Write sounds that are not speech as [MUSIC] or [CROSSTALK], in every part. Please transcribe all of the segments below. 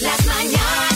Las mañanas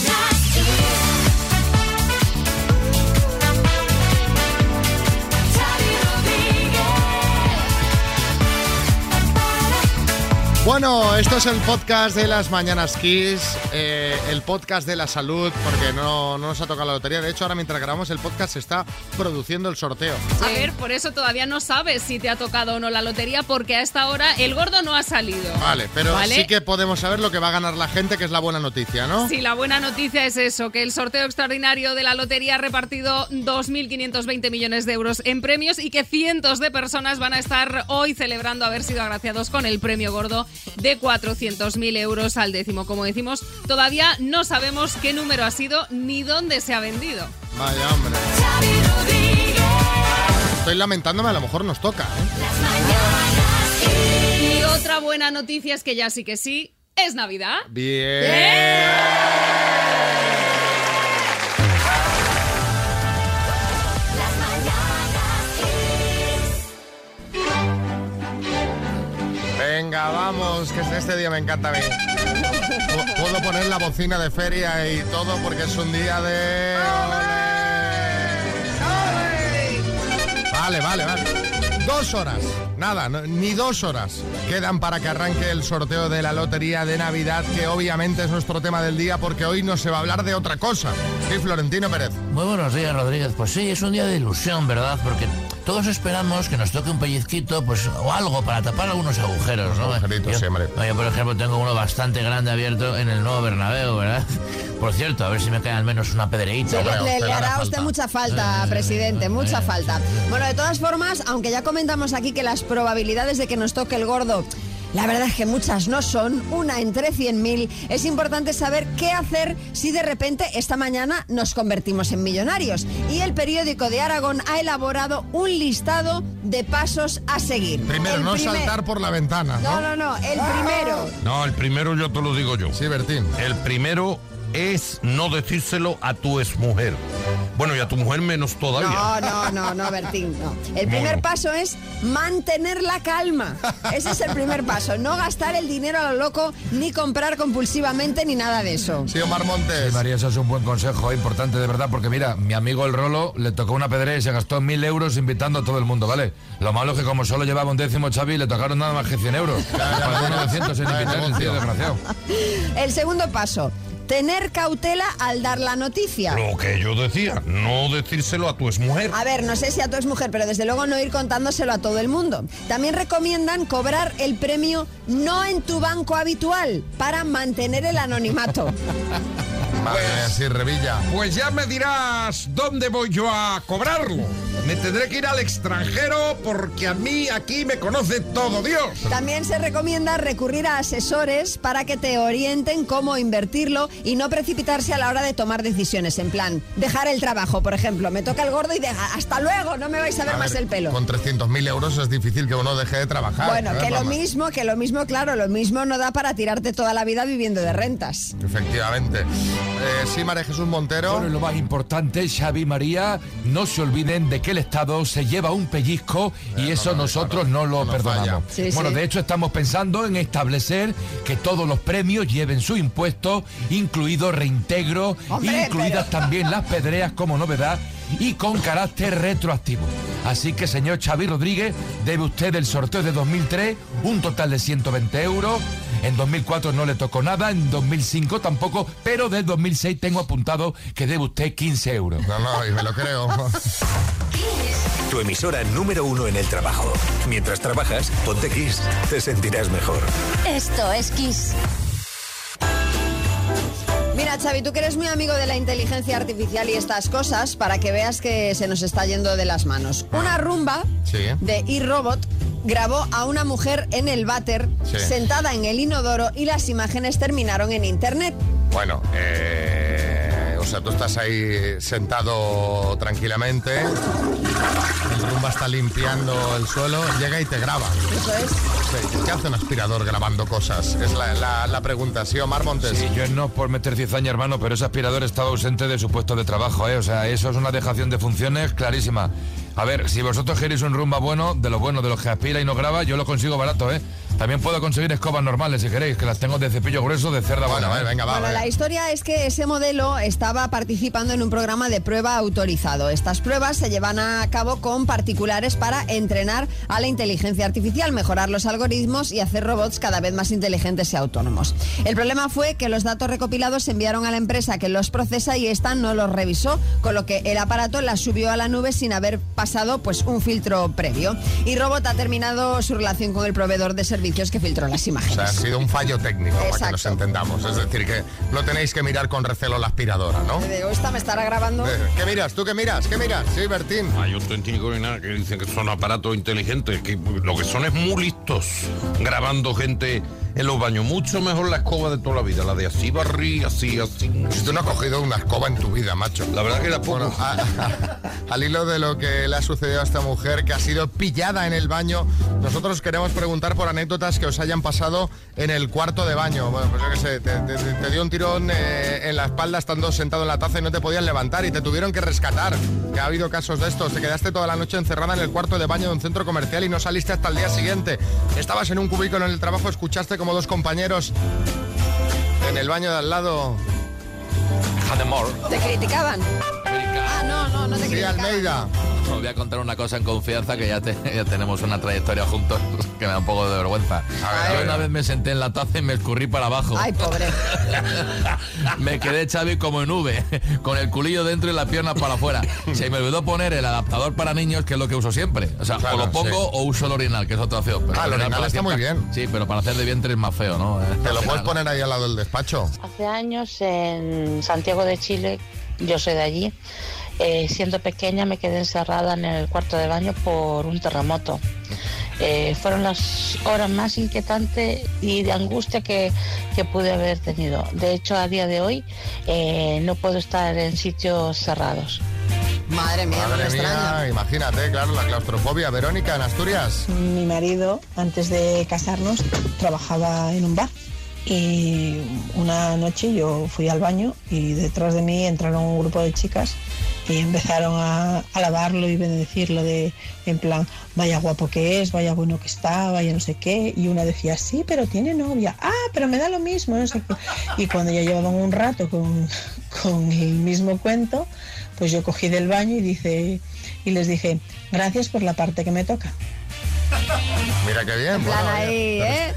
Bueno, esto es el podcast de las Mañanas Kiss, eh, el podcast de la salud, porque no, no nos ha tocado la lotería. De hecho, ahora mientras grabamos el podcast se está produciendo el sorteo. A ver, por eso todavía no sabes si te ha tocado o no la lotería, porque a esta hora el gordo no ha salido. Vale, pero ¿Vale? sí que podemos saber lo que va a ganar la gente, que es la buena noticia, ¿no? Sí, la buena noticia es eso, que el sorteo extraordinario de la lotería ha repartido 2.520 millones de euros en premios y que cientos de personas van a estar hoy celebrando haber sido agraciados con el premio gordo de 400.000 euros al décimo. Como decimos, todavía no sabemos qué número ha sido ni dónde se ha vendido. Vaya, hombre. Estoy lamentándome, a lo mejor nos toca, ¿eh? Las mañanas Kiss. Y otra buena noticia es que ya sí que sí, es Navidad. Bien. Las Venga, vamos, que este día me encanta a mí. Pu- Puedo poner la bocina de feria y todo porque es un día de... Vale, vale, vale. Dos horas, nada, ni dos horas quedan para que arranque el sorteo de la lotería de Navidad, que obviamente es nuestro tema del día porque hoy no se va a hablar de otra cosa. Sí, Florentino Pérez. Muy buenos días, Rodríguez. Pues sí, es un día de ilusión, ¿verdad? Porque todos esperamos que nos toque un pellizquito, pues, o algo para tapar algunos agujeros, ¿no? Agujeritos, yo, sí, hombre. yo, por ejemplo, tengo uno bastante grande abierto en el nuevo Bernabéu, ¿verdad? Por cierto, a ver si me cae al menos una pedreíta. Hombre, ¿no? a Le, usted le le hará a usted falta. mucha falta, Eh, presidente, mucha eh, falta. Bueno, de todas formas, aunque ya comentamos aquí que las probabilidades de que nos toque el gordo, la verdad es que muchas no son, una entre 100.000, es importante saber qué hacer si de repente esta mañana nos convertimos en millonarios. Y el periódico de Aragón ha elaborado un listado de pasos a seguir. Primero, El no primer- saltar por la ventana, No, ¿no? no, no, el primero. No, el primero yo te lo digo yo. Sí, Bertín. El primero es no decírselo a tu exmujer. Bueno, y a tu mujer menos todavía. No, no, no, no, Bertín, no. El primer paso es mantener la calma. Ese es el primer paso. No gastar el dinero a lo loco, ni comprar compulsivamente, ni nada de eso. Sí, Omar Montes. María, eso es un buen consejo, importante de verdad, porque mira, mi amigo el Rolo le tocó una pedrea y se gastó mil euros invitando a todo el mundo, ¿vale? Lo malo es que como solo llevaba un décimo Xavi, le tocaron nada más que 100 euros. [LAUGHS] Pagó 900 en invitar, el tío desgraciado. El segundo paso, tener cautela al dar la noticia. Lo que yo decía, no decírselo a tu exmujer. A ver, no sé si a tu mujer, pero desde luego no ir contándoselo a todo el mundo. También recomiendan cobrar el premio no en tu banco habitual para mantener el anonimato. [LAUGHS] Madre sí, Revilla. Pues ya me dirás dónde voy yo a cobrarlo. Me tendré que ir al extranjero porque a mí aquí me conoce todo Dios. También se recomienda recurrir a asesores para que te orienten cómo invertirlo y no precipitarse a la hora de tomar decisiones. En plan, dejar el trabajo, por ejemplo. Me toca el gordo y deja, hasta luego, no me vais a ver A más ver, el pelo. Con 300.000 euros es difícil que uno deje de trabajar. Bueno, ¿eh, que lo mismo, que lo mismo, claro, lo mismo no da para tirarte toda la vida viviendo de rentas. Efectivamente. Eh, sí, María Jesús Montero. Bueno, y lo más importante, Xavi y María, no se olviden de que el Estado se lleva un pellizco y Eh, eso no, no, nosotros no lo no perdonamos. Sí, bueno, sí. de hecho estamos pensando en establecer que todos los premios lleven su impuesto, incluido reintegro, Hombre, incluidas pero- también las pedreas como novedad y con carácter retroactivo. Así que, señor Xavi Rodríguez, debe usted del sorteo de 2003 un total de 120 euros. En 2004 no le tocó nada, en 2005 tampoco, pero del 2006 tengo apuntado que debe usted 15 euros. No, no, y me lo creo. [LAUGHS] Tu emisora número uno en el trabajo. Mientras trabajas, ponte Kiss. Te sentirás mejor. Esto es Kiss. Mira, Xavi, tú que eres muy amigo de la inteligencia artificial y estas cosas, para que veas que se nos está yendo de las manos. Una rumba Sí. de iRobot grabó a una mujer en el váter, Sí. sentada en el inodoro, y las imágenes terminaron en internet. Bueno, eh, o sea, tú estás ahí sentado tranquilamente, el rumba está limpiando el suelo, llega y te graba. Eso es. Sí, ¿Qué hace un aspirador grabando cosas? Es la, la- la pregunta. Sí, Omar Montes. Sí, yo no por meter cizaña, hermano, pero ese aspirador estaba ausente de su puesto de trabajo, ¿eh? O sea, eso es una dejación de funciones clarísima. A ver, si vosotros queréis un rumba bueno, de lo bueno, de los que aspira y no graba, yo lo consigo barato, ¿eh? También puedo conseguir escobas normales si queréis, que las tengo de cepillo grueso de cerda Bueno, buena. vale, ¿eh? venga, va. Bueno, venga. la historia es que ese modelo estaba participando en un programa de prueba autorizado. Estas pruebas se llevan a cabo con particulares para entrenar a la inteligencia artificial, mejorar los algoritmos y hacer robots cada vez más inteligentes y autónomos. El problema fue que los datos recopilados se enviaron a la empresa que los procesa y esta no los revisó, con lo que el aparato las subió a la nube sin haber pasado pues un filtro previo. Y Robot ha terminado su relación con el proveedor de servicios que filtró las O imágenes. sea, ha sido un fallo técnico, para que Exacto. nos entendamos. Es decir, que no tenéis que mirar con recelo la aspiradora, ¿no? Digo, esta me estará grabando. Eh, ¿Qué miras? ¿Tú qué miras? ¿Qué miras? Sí, Bertín. Hay un técnico ni nada que dicen que son aparatos inteligentes, que lo que son es muy listos, grabando gente en los baños. Mucho mejor la escoba de toda la vida, la de así barrí, así, así. Si tú no has cogido una escoba en tu vida, macho. La verdad que era poco. Bueno, a- al hilo de lo que le ha sucedido a esta mujer que ha sido pillada en el baño, nosotros queremos preguntar por anécdotas que os hayan pasado en el cuarto de baño. Bueno, pues yo qué sé, te, te- te dio un tirón eh, en la espalda estando sentado en la taza y no te podías levantar y te tuvieron que rescatar. Que ha habido casos de estos. Te quedaste toda la noche encerrada en el cuarto de baño de un centro comercial y no saliste hasta el día siguiente. Estabas en un cubículo en el trabajo, escuchaste como dos compañeros en el baño de al lado. Hademore. ¿Te criticaban? Ah, no, no, no te Sí, criticaban. Almeida. Voy a contar una cosa en confianza que ya, te- [LAUGHS] ya tenemos una trayectoria juntos [LAUGHS] que me da un poco de vergüenza. A ver, a Yo ver. una vez me senté en la taza y me escurrí para abajo. Ay, pobre. [LAUGHS] Me quedé Xavi como en V, con el culillo dentro y la pierna para afuera. Se me olvidó poner el adaptador para niños, que es lo que uso siempre. O sea, Claro, o lo pongo sí. o uso el orinal, que es otra opción. Pero Ah, el orinal orinal para está muy bien. Sí, pero para hacer de vientre es más feo, ¿no? Eh, Te lo puedes poner ahí al lado del despacho. Hace años en Santiago de Chile, yo soy de allí, eh, siendo pequeña me quedé encerrada en el cuarto de baño por un terremoto. Eh, fueron las horas más inquietantes y de angustia que, que pude haber tenido. De hecho, a día de hoy eh, no puedo estar en sitios cerrados. Madre mía, Madre extraña. imagínate, claro, la claustrofobia. Verónica, en Asturias. Mi marido, antes de casarnos, trabajaba en un bar. Y una noche yo fui al baño y detrás de mí entraron un grupo de chicas y empezaron a alabarlo y bendecirlo de en plan, vaya guapo que es, vaya bueno que está, vaya no sé qué. Y una decía, sí, pero tiene novia. Ah, pero me da lo mismo, no sé qué. Y cuando ya llevaban un rato con, con el mismo cuento, pues yo cogí del baño y, dice, y les dije, gracias por la parte que me toca. Mira qué bien. Bueno, ahí, ¿eh?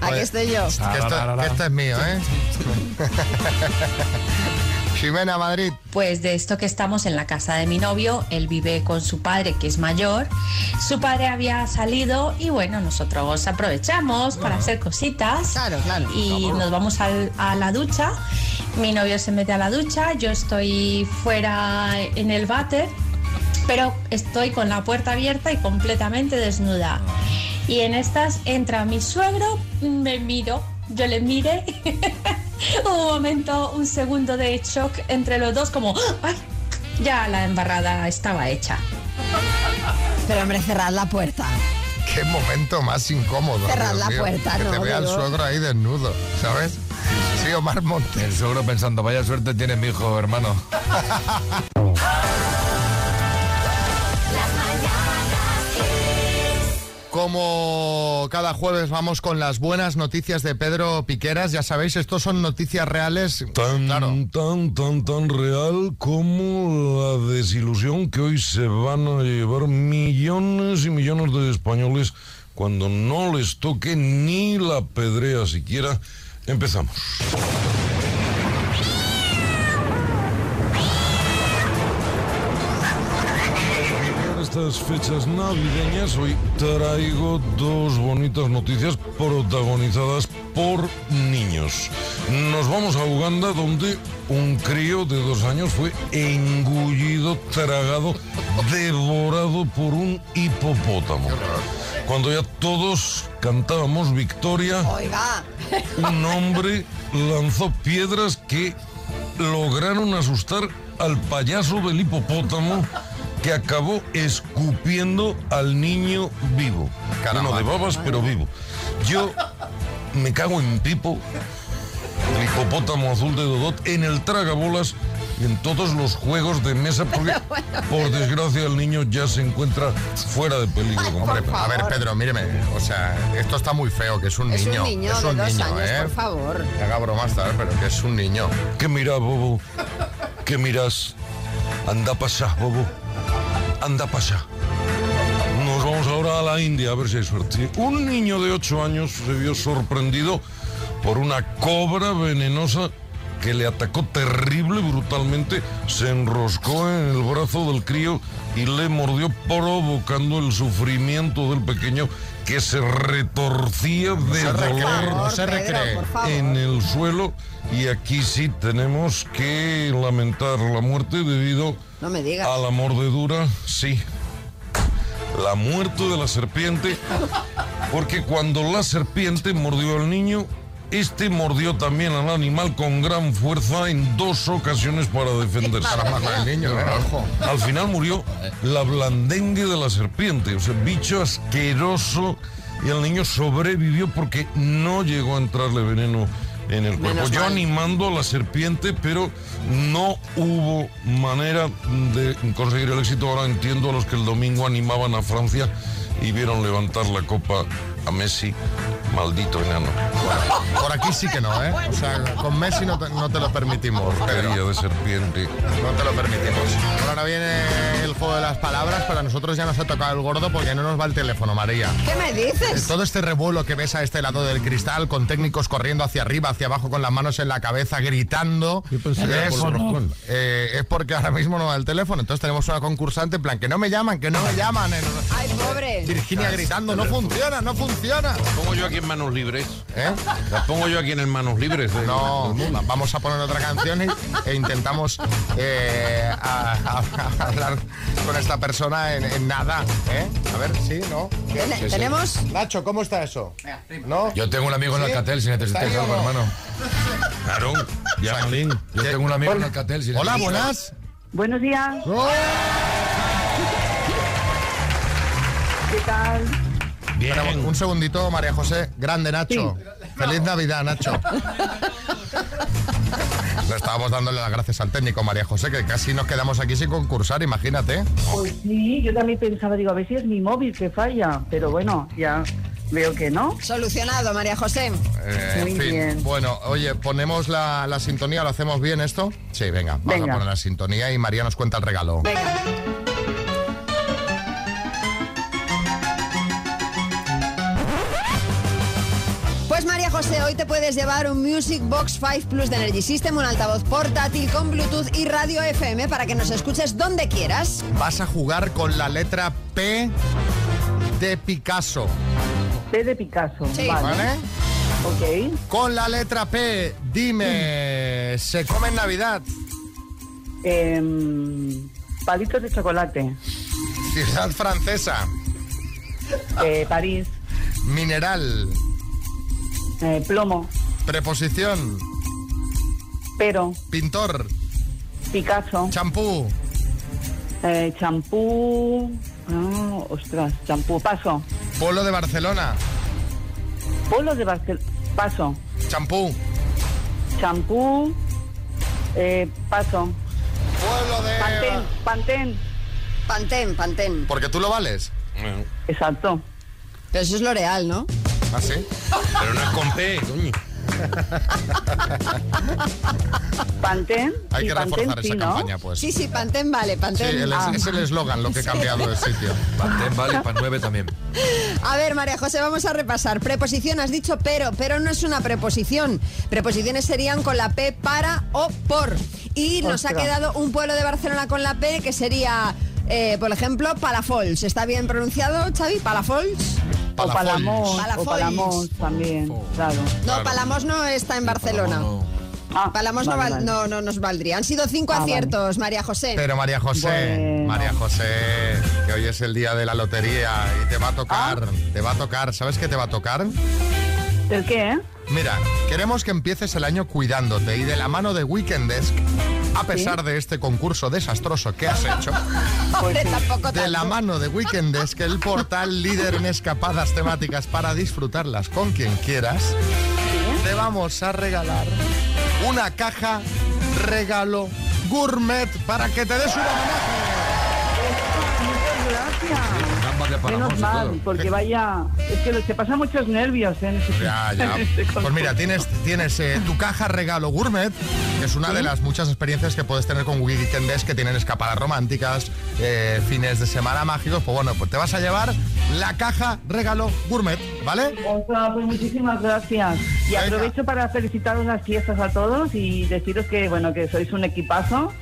Aquí estoy yo. Que esto, que esto es mío, ¿eh? [LAUGHS] Ximena, Madrid. Pues de esto que estamos en la casa de mi novio, él vive con su padre que es mayor, su padre había salido y bueno, nosotros aprovechamos para hacer cositas Claro, claro. y nos vamos al- a la ducha, mi novio se mete a la ducha, yo estoy fuera en el váter, pero estoy con la puerta abierta y completamente desnuda. Y en estas entra mi suegro, me miro, yo le mire. [LAUGHS] un momento, un segundo de shock entre los dos, como ¡ay! Ya la embarrada estaba hecha. Pero hombre, cerrad la puerta. Qué momento más incómodo. Cerrad Dios la mío, puerta, Que te no, vea el suegro ahí desnudo, ¿sabes? Sí, Omar Montes. El suegro pensando, vaya suerte tiene mi hijo, hermano. [LAUGHS] Como cada jueves vamos con las buenas noticias de Pedro Piqueras, ya sabéis, estos son noticias reales. Tan, Claro. tan, tan, tan real como la desilusión que hoy se van a llevar millones y millones de españoles cuando no les toque ni la pedrea siquiera. Empezamos. Estas fechas navideñas hoy traigo dos bonitas noticias protagonizadas por niños. Nos vamos a Uganda donde un crío de dos años fue engullido, tragado, devorado por un hipopótamo. Cuando ya todos cantábamos victoria, un hombre lanzó piedras que lograron asustar al payaso del hipopótamo que acabó escupiendo al niño vivo. Caramba. Bueno, de babas, pero vivo. Yo me cago en Pipo, el hipopótamo azul de Dodot, en el tragabolas en todos los juegos de mesa porque, [LAUGHS] por desgracia, el niño ya se encuentra fuera de peligro. Hombre, a ver, Pedro, míreme. O sea, esto está muy feo, que es un Es niño. un niño es de un dos niño, años, ¿eh? por favor. Que haga bromas, tal, pero que es un niño. ¿Qué mira, Bobo? ¿Qué miras? Anda para Bobo. Anda para. Nos vamos ahora a la India a ver si hay suerte. Un niño de 8 años se vio sorprendido por una cobra venenosa que le atacó terrible, brutalmente, se enroscó en el brazo del crío y le mordió provocando el sufrimiento del pequeño que se retorcía de dolor se Pedro, en el suelo y aquí sí tenemos que lamentar la muerte debido No me digas. a la mordedura, sí. La muerte de la serpiente, [LAUGHS] porque cuando la serpiente mordió al niño, este mordió también al animal con gran fuerza en dos ocasiones para defenderse. Para matar al niño. Ojo. Al final murió la blandengue de la serpiente, o sea, bicho asqueroso. Y el niño sobrevivió porque no llegó a entrarle veneno en el cuerpo. Yo animando a la serpiente, pero no hubo manera de conseguir el éxito. Ahora entiendo a los que el domingo animaban a Francia y vieron levantar la copa a Messi. Maldito enano. Por aquí sí que no, ¿eh? O sea, con Messi no te, no te lo permitimos, Pedro. De serpiente. No te lo permitimos. Ahora viene el juego de las palabras, pero a nosotros ya nos ha tocado el gordo porque no nos va el teléfono, María. ¿Qué me dices? Todo este revuelo que ves a este lado del cristal, con técnicos corriendo hacia arriba, hacia abajo, con las manos en la cabeza, gritando, pensé que era es, por eh, es porque ahora mismo no va el teléfono. Entonces tenemos una concursante en plan, que no me llaman, que no me llaman. Eh, Ay, pobre. Virginia gritando, no funciona, no funciona. ¿La pongo yo aquí en manos libres? ¿Eh? ¿La pongo yo aquí en manos libres? de- No, va- vamos a poner otra canción y- e intentamos eh, a- a- a hablar con esta persona en, en nada. ¿eh? A ver, sí, ¿no? ¿Qué? Sí, sí. ¿Tenemos? Nacho, ¿cómo está eso? ¿No? Yo tengo un amigo en. Alcatel si necesitas ¿Está ahí algo, hermano. Claro, llamalín. Yo tengo un amigo en Alcatel si Hola, buenas. Buenos días, ¡Oh! ¿qué tal? Espera, un segundito, María José. Grande, Nacho. Feliz Navidad, Nacho. [LAUGHS] Le estábamos dándole las gracias al técnico, María José, que casi nos quedamos aquí sin concursar, imagínate. Pues sí, yo también pensaba, digo, a ver si es mi móvil que falla, pero bueno, ya veo que no. Solucionado, María José. Eh, en Muy fin. bien. Bueno, oye, ponemos la, la sintonía, ¿lo hacemos bien esto? Sí, venga, vamos a poner la sintonía y María nos cuenta el regalo. Venga. María José, hoy te puedes llevar un Music Box 5 Plus de Energy System, un altavoz portátil con Bluetooth y radio FM para que nos escuches donde quieras. Vas a jugar con la letra P de Picasso, P de Picasso, Sí. vale. ¿vale? Ok. Con la letra P, dime, ¿se come en Navidad? Em, palitos de chocolate, Ciudad francesa, eh, París, mineral, eh, plomo, preposición, pero, pintor, Picasso, champú, eh, champú, ah, ostras, champú, paso, pueblo de Barcelona, polo de Barcelona, paso, champú, champú, eh, paso, pueblo de... pantén, pantén, Pantén, Pantén. Porque tú lo vales. exacto. Pero eso es L'Oreal, ¿no? ¿Ah, sí? Pero no es con P, coño. Pantén, Hay sí, que Pantén, reforzar sí, esa ¿no? campaña, pues. Sí, sí, Pantén vale, Sí, Pantén. el- Ah. es el eslogan lo que he [LAUGHS] cambiado de sitio. Pantén vale y pan 9 también. A ver, María José, vamos a repasar. Preposición, has dicho pero, pero no es una preposición. Preposiciones serían con la P para o por. Y nos ha quedado un pueblo de Barcelona con la P que sería, eh, por ejemplo, Palafols. ¿Está bien pronunciado, Xavi? ¿Palafols? O. Palamos, Palafolls. o Palamos también, claro. No, Palamos no está en Barcelona. Ah, Palamos no, val- vale. no, no nos valdría. Han sido cinco Ah, vale. aciertos, María José. Pero María José, Bueno. María José, que hoy es el día de la lotería y te va a tocar, Ah. te va a tocar. ¿Sabes qué te va a tocar? ¿El qué, eh? Mira, queremos que empieces el año cuidándote y de la mano de Weekendesk, a pesar de este concurso desastroso que has hecho, [LAUGHS] Hombre, de la mano de Weekendesk, el portal líder en escapadas temáticas para disfrutarlas con quien quieras, te vamos a regalar una caja regalo Gourmet para que te des un Muchas gracias. Menos mal, porque vaya, es que se pasan muchos nervios en ese Ya, ya. [LAUGHS] este Pues mira, tienes, tienes eh, tu caja regalo gourmet, que es una de las muchas experiencias que puedes tener con Weekend Best, que tienen escapadas románticas, eh, fines de semana mágicos. Pues bueno, pues te vas a llevar la caja regalo gourmet, ¿vale? Pues muchísimas gracias. Y Venga. aprovecho para felicitaros las fiestas a todos y deciros que bueno que sois un equipazo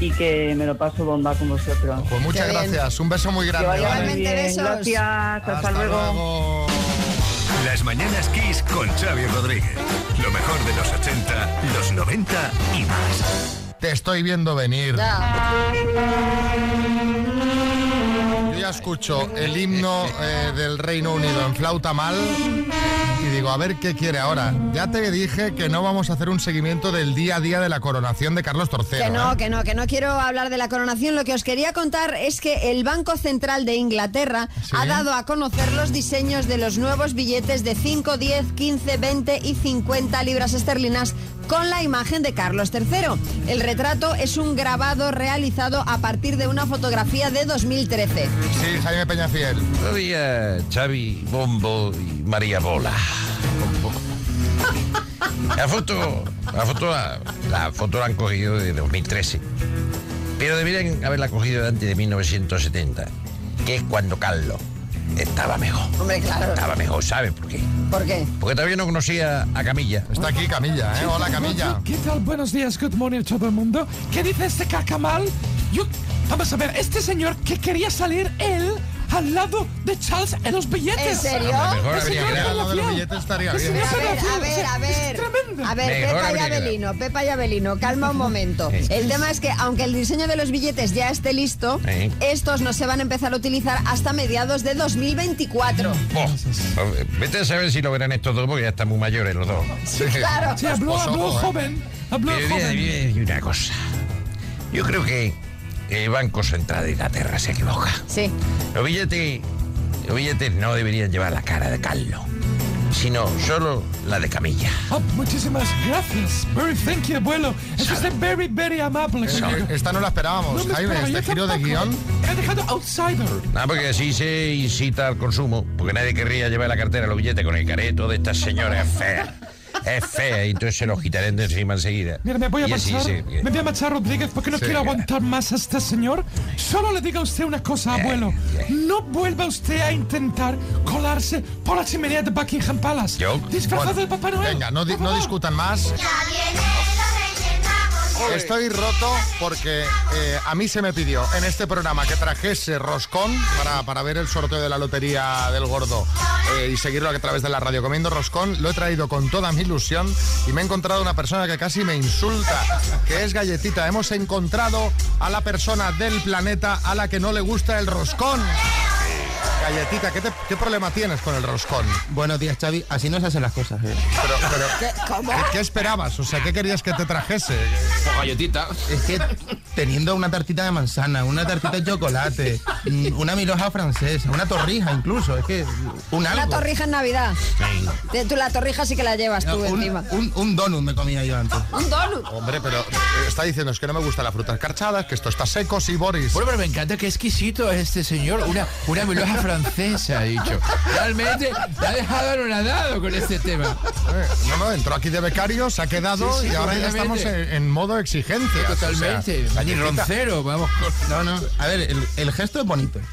y que me lo paso bomba con vosotros. Pues muchas Qué bien. gracias, un beso muy Que grande. vaya ¿vale? muy bien. besos. Gracias, hasta, Hasta luego. luego. Las mañanas Kiss con Xavi Rodríguez. Lo mejor de los 80, los 90 y más. Te estoy viendo venir. Ya. Yo ya escucho el himno eh, del Reino Unido en flauta mal y digo, a ver qué quiere ahora. Ya te dije que no vamos a hacer un seguimiento del día a día de la coronación de Carlos III. Que no, ¿eh? que no, que no quiero hablar de la coronación. Lo que os quería contar es que el Banco Central de Inglaterra ¿Sí? ha dado a conocer los diseños de los nuevos billetes de 5, 10, 15, 20 y 50 libras esterlinas con la imagen de Carlos III. El retrato es un grabado realizado a partir de una fotografía de 2013. Sí, Jaime Peñafiel. Todavía Xavi, Bombo y María Bola. La foto, la foto, la, la foto la han cogido de 2013. Pero deberían haberla cogido de antes de 1970, que es cuando Carlos estaba mejor. Hombre, claro. Estaba mejor, ¿sabe por qué? ¿Por qué? Porque todavía no conocía a Camilla. Está aquí Camilla, ¿eh? Hola Camilla. ¿Qué tal? Buenos días, good morning todo el mundo. ¿Qué dice este cacamal? Yo, vamos a ver, este señor que quería salir él al lado de Charles en los billetes. ¿En serio? Mejor El habría señor que Peña Al lado de los billetes estaría bien. A ver, a ver, a es ver. tremendo. A ver, Mejor Pepa y habría Abelino, Pepa y Abelino, calma un momento. El tema es que aunque el diseño de los billetes ya esté listo, Sí. estos no se van a empezar a utilizar hasta mediados de 2024. Buah, vete a saber si lo verán estos dos, porque ya están muy mayores los dos. Sí, claro. Sí, habló, habló ¿eh? joven. Habló joven. y una cosa. Yo creo que el Banco Central de Inglaterra se equivoca. Sí. Los billetes, los billetes no deberían llevar la cara de Carlos, sino solo la de Camilla. Oh, muchísimas gracias. Very thank you, abuelo. Es usted very, very amable. Esta no la esperábamos, No me Jaime, este giro de guion. He dejado outsider. Nada, porque así se incita al consumo, porque nadie querría llevar la cartera los billetes con el careto de estas señoras feas. Es fea, y entonces se los quitarán de encima enseguida. Mira, me voy a Y así marchar. Me voy a marchar, Rodríguez, porque no Sí. quiero aguantar más a este señor. Solo le digo a usted una cosa, abuelo. No vuelva usted a intentar colarse por la chimenea de Buckingham Palace. ¿Yo? Disfrazado Bueno, de Papá Noel. Venga, no, di- discutan más. Estoy roto porque eh, a mí se me pidió en este programa que trajese roscón para, para ver el sorteo de la lotería del gordo eh, y seguirlo a través de la radio comiendo roscón. Lo he traído con toda mi ilusión y me he encontrado una persona que casi me insulta, que es Galletita. Hemos encontrado a la persona del planeta a la que no le gusta el roscón. Galletita, ¿qué, te- qué problema tienes con el roscón? Buenos días, Xavi. Así no se hacen las cosas. ¿eh? Pero, pero, ¿qué, qué esperabas? O sea, ¿qué querías que te trajese? galletita. Es que teniendo una tartita de manzana, una tartita de chocolate, [LAUGHS] mm, una miloja francesa, una torrija incluso, es que un Una torrija en Navidad. Tú la torrija sí que la llevas tú un, encima. un, un donut me comía yo antes. [LAUGHS] Un donut. Hombre, pero eh, está diciendo es que no me gustan las frutas carchadas, que esto está seco, sí, Boris. Bueno, pero me encanta qué exquisito es este señor. Una, una meloja [LAUGHS] francesa, ha dicho. Realmente me ha dejado anonadado con este tema. No, no, entró aquí de becario, se ha quedado Sí, sí, y ahora ya estamos en, en modo exigencia. Totalmente. O sea, Ni roncero, vamos con... No, no. A ver, el, el gesto es bonito. [LAUGHS]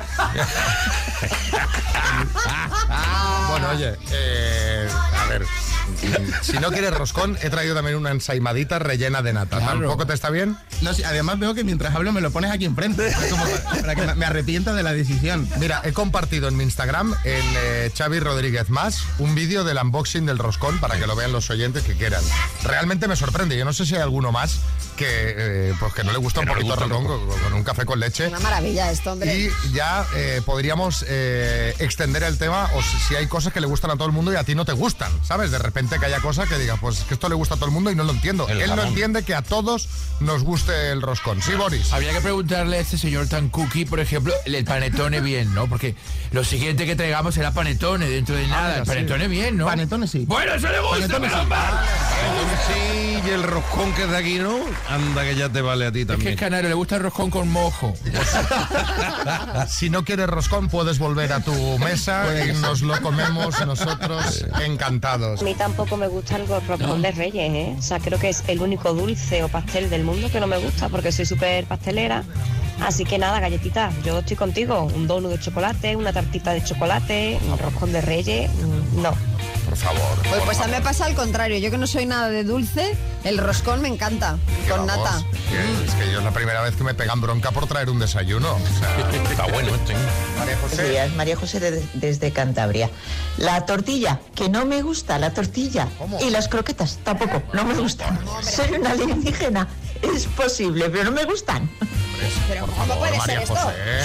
Bueno, oye, eh, a ver, [LAUGHS] si no quieres roscón, he traído también una ensaimadita rellena de nata. Claro. ¿Tampoco te está bien? No, sí, además veo que mientras hablo me lo pones aquí enfrente. [LAUGHS] Como para, para que me- arrepienta de la decisión. Mira, he compartido en mi Instagram, en eh, Xavi Rodríguez Más, un vídeo del unboxing del roscón para que lo vean los oyentes que quieran. Realmente me sorprende. Yo no sé si hay alguno más que, eh, pues que no le gusta un poquito gusta el roscón con, con un café con leche. Una maravilla esto, hombre. Y ya eh, podríamos eh, extender el tema, o si, si hay cosas que le gustan a todo el mundo y a ti no te gustan, ¿sabes? De repente que haya cosas que digas, pues que esto le gusta a todo el mundo y no lo entiendo. El Él no entiende que a todos nos guste el roscón. Sí, Boris. Habría que preguntarle a este señor tan cookie, por ejemplo, el panetone bien, ¿no? Porque lo siguiente que traigamos será panetone dentro de nada. mira, el sí. panetone bien, ¿no? Panetone sí. Bueno, eso le gusta, Panetone sí. Sí, y el roscón que es de aquí, ¿no? Anda que ya te vale a ti Es que también. el canario le gusta el roscón con mojo. [LAUGHS] Si no quieres roscón, puedes volver a tu mesa y nos lo comemos nosotros encantados. A mí tampoco me gusta el roscón de reyes, ¿eh? O sea, creo que es el único dulce o pastel del mundo que no me gusta porque soy súper pastelera. Así que nada, galletita, yo estoy contigo. Un donut de chocolate, una tartita de chocolate, un roscón de reyes, mm, no. Por favor. Pues, pues a mí me pasa al contrario. Yo que no soy nada de dulce, el roscón me encanta. Con Vamos, nata. que- es que yo es la primera vez que me pegan bronca por traer un desayuno. O sea, [LAUGHS] Está bueno este. María José. días, María José de- desde Cantabria. La tortilla, que no me gusta la tortilla. ¿Cómo? Y las croquetas, tampoco, no me gustan. Soy una alienígena. Es posible, pero no me gustan. Pero ¿cómo puede ser esto?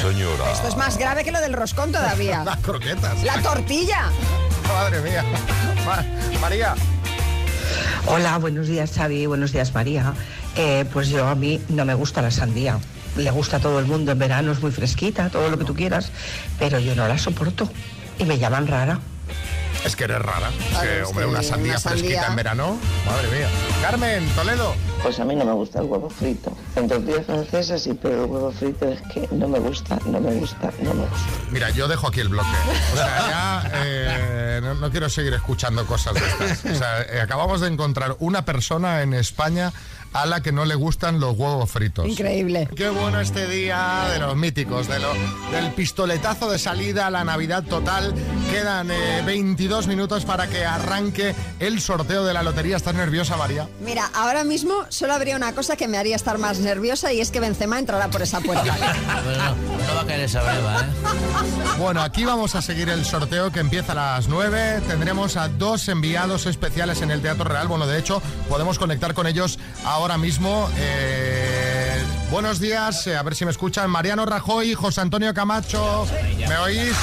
Señora. Esto es más grave que lo del roscón todavía. [LAUGHS] Las croquetas. La tortilla. Madre mía. Ma- María. Hola, buenos días Xavi, buenos días María. Eh, pues yo a mí no me gusta la sandía. Le gusta a todo el mundo en verano, es muy fresquita, todo lo que tú quieras, pero yo no la soporto y me llaman rara. Es que eres rara. Que, hombre, una sandía una fresquita en verano. Madre mía. Carmen, Toledo. Pues a mí no me gusta el huevo frito. En tortillas francesas sí, pero el huevo frito es que no me gusta, no me gusta, no me gusta. Mira, yo dejo aquí el bloque. O sea, ya eh, no, no quiero seguir escuchando cosas de estas. O sea, eh, acabamos de encontrar una persona en España a la que no le gustan los huevos fritos. Increíble. Qué bueno este día de los míticos, de lo- del pistoletazo de salida a la Navidad total. Quedan eh, 22 minutos para que arranque el sorteo de la lotería. ¿Estás nerviosa, María? Mira, ahora mismo solo habría una cosa que me haría estar más nerviosa y es que Benzema entrará por esa puerta. [LAUGHS] Bueno, no va a caer esa breva, ¿eh? Bueno, aquí vamos a seguir el sorteo que empieza a las 9. Tendremos a dos enviados especiales en el Teatro Real. Bueno, de hecho, podemos conectar con ellos ahora mismo. Eh, buenos días, eh, a ver si me escuchan. Mariano Rajoy, José Antonio Camacho. ¿Me oís?